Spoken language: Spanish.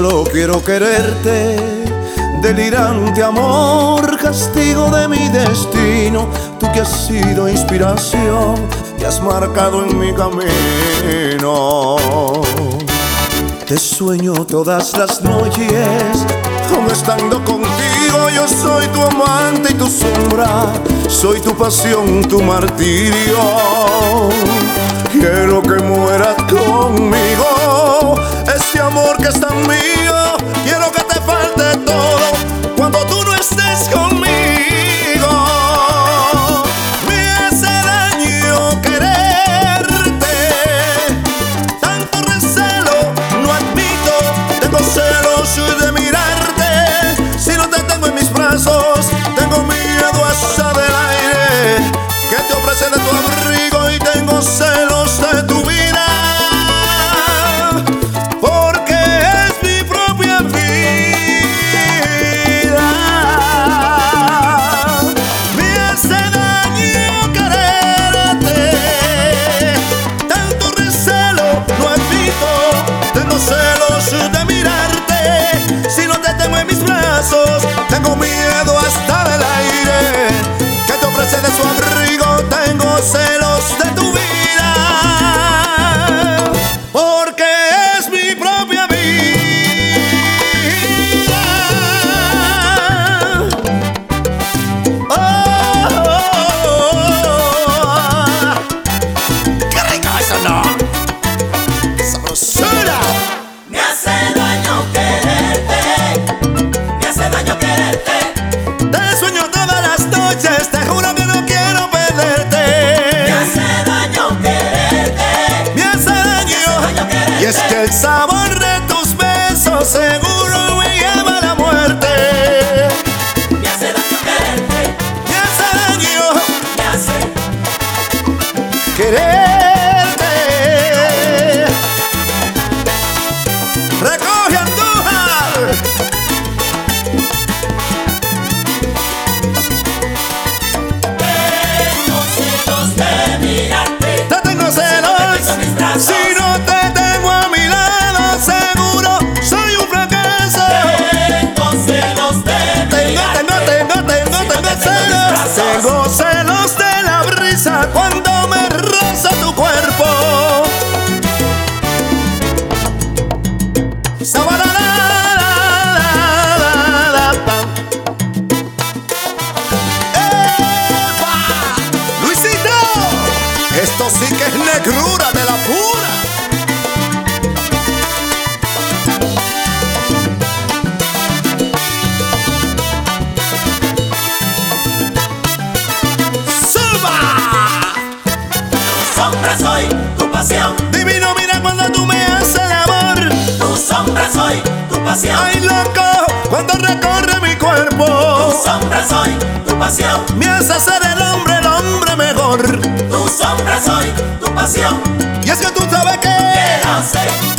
sueño quererte, delirante amor, castigo de mi destino, tú que has sido inspiración y has marcado en mi camino. Te sueño todas las noches, aun estando contigo, yo soy tu amante y tu sombra, soy tu pasión, tu martirio. Quiero que mueras conmigo, amor que es tan mío, quiero que te falte todo cuando tú no estés conmigo. Me hace daño quererte, tanto recelo, no admito, tengo celos sabor de tus besos seguro me lleva a la muerte. me hace daño quererte, Me hace daño me hace quererte. Cuando me roza tu cuerpo. ¡Epa! Luisito, esto sí que es negrura de la pasión, Divino, mira cuando tú me haces el amor. tu sombra soy, tu pasión, Ay, loco, cuando recorre mi tu cuerpo. sombra soy, tu pasión, Me hace ser el hombre, el hombre mejor. tu sombra soy, tu pasión, Y es que tú sabes que que no sé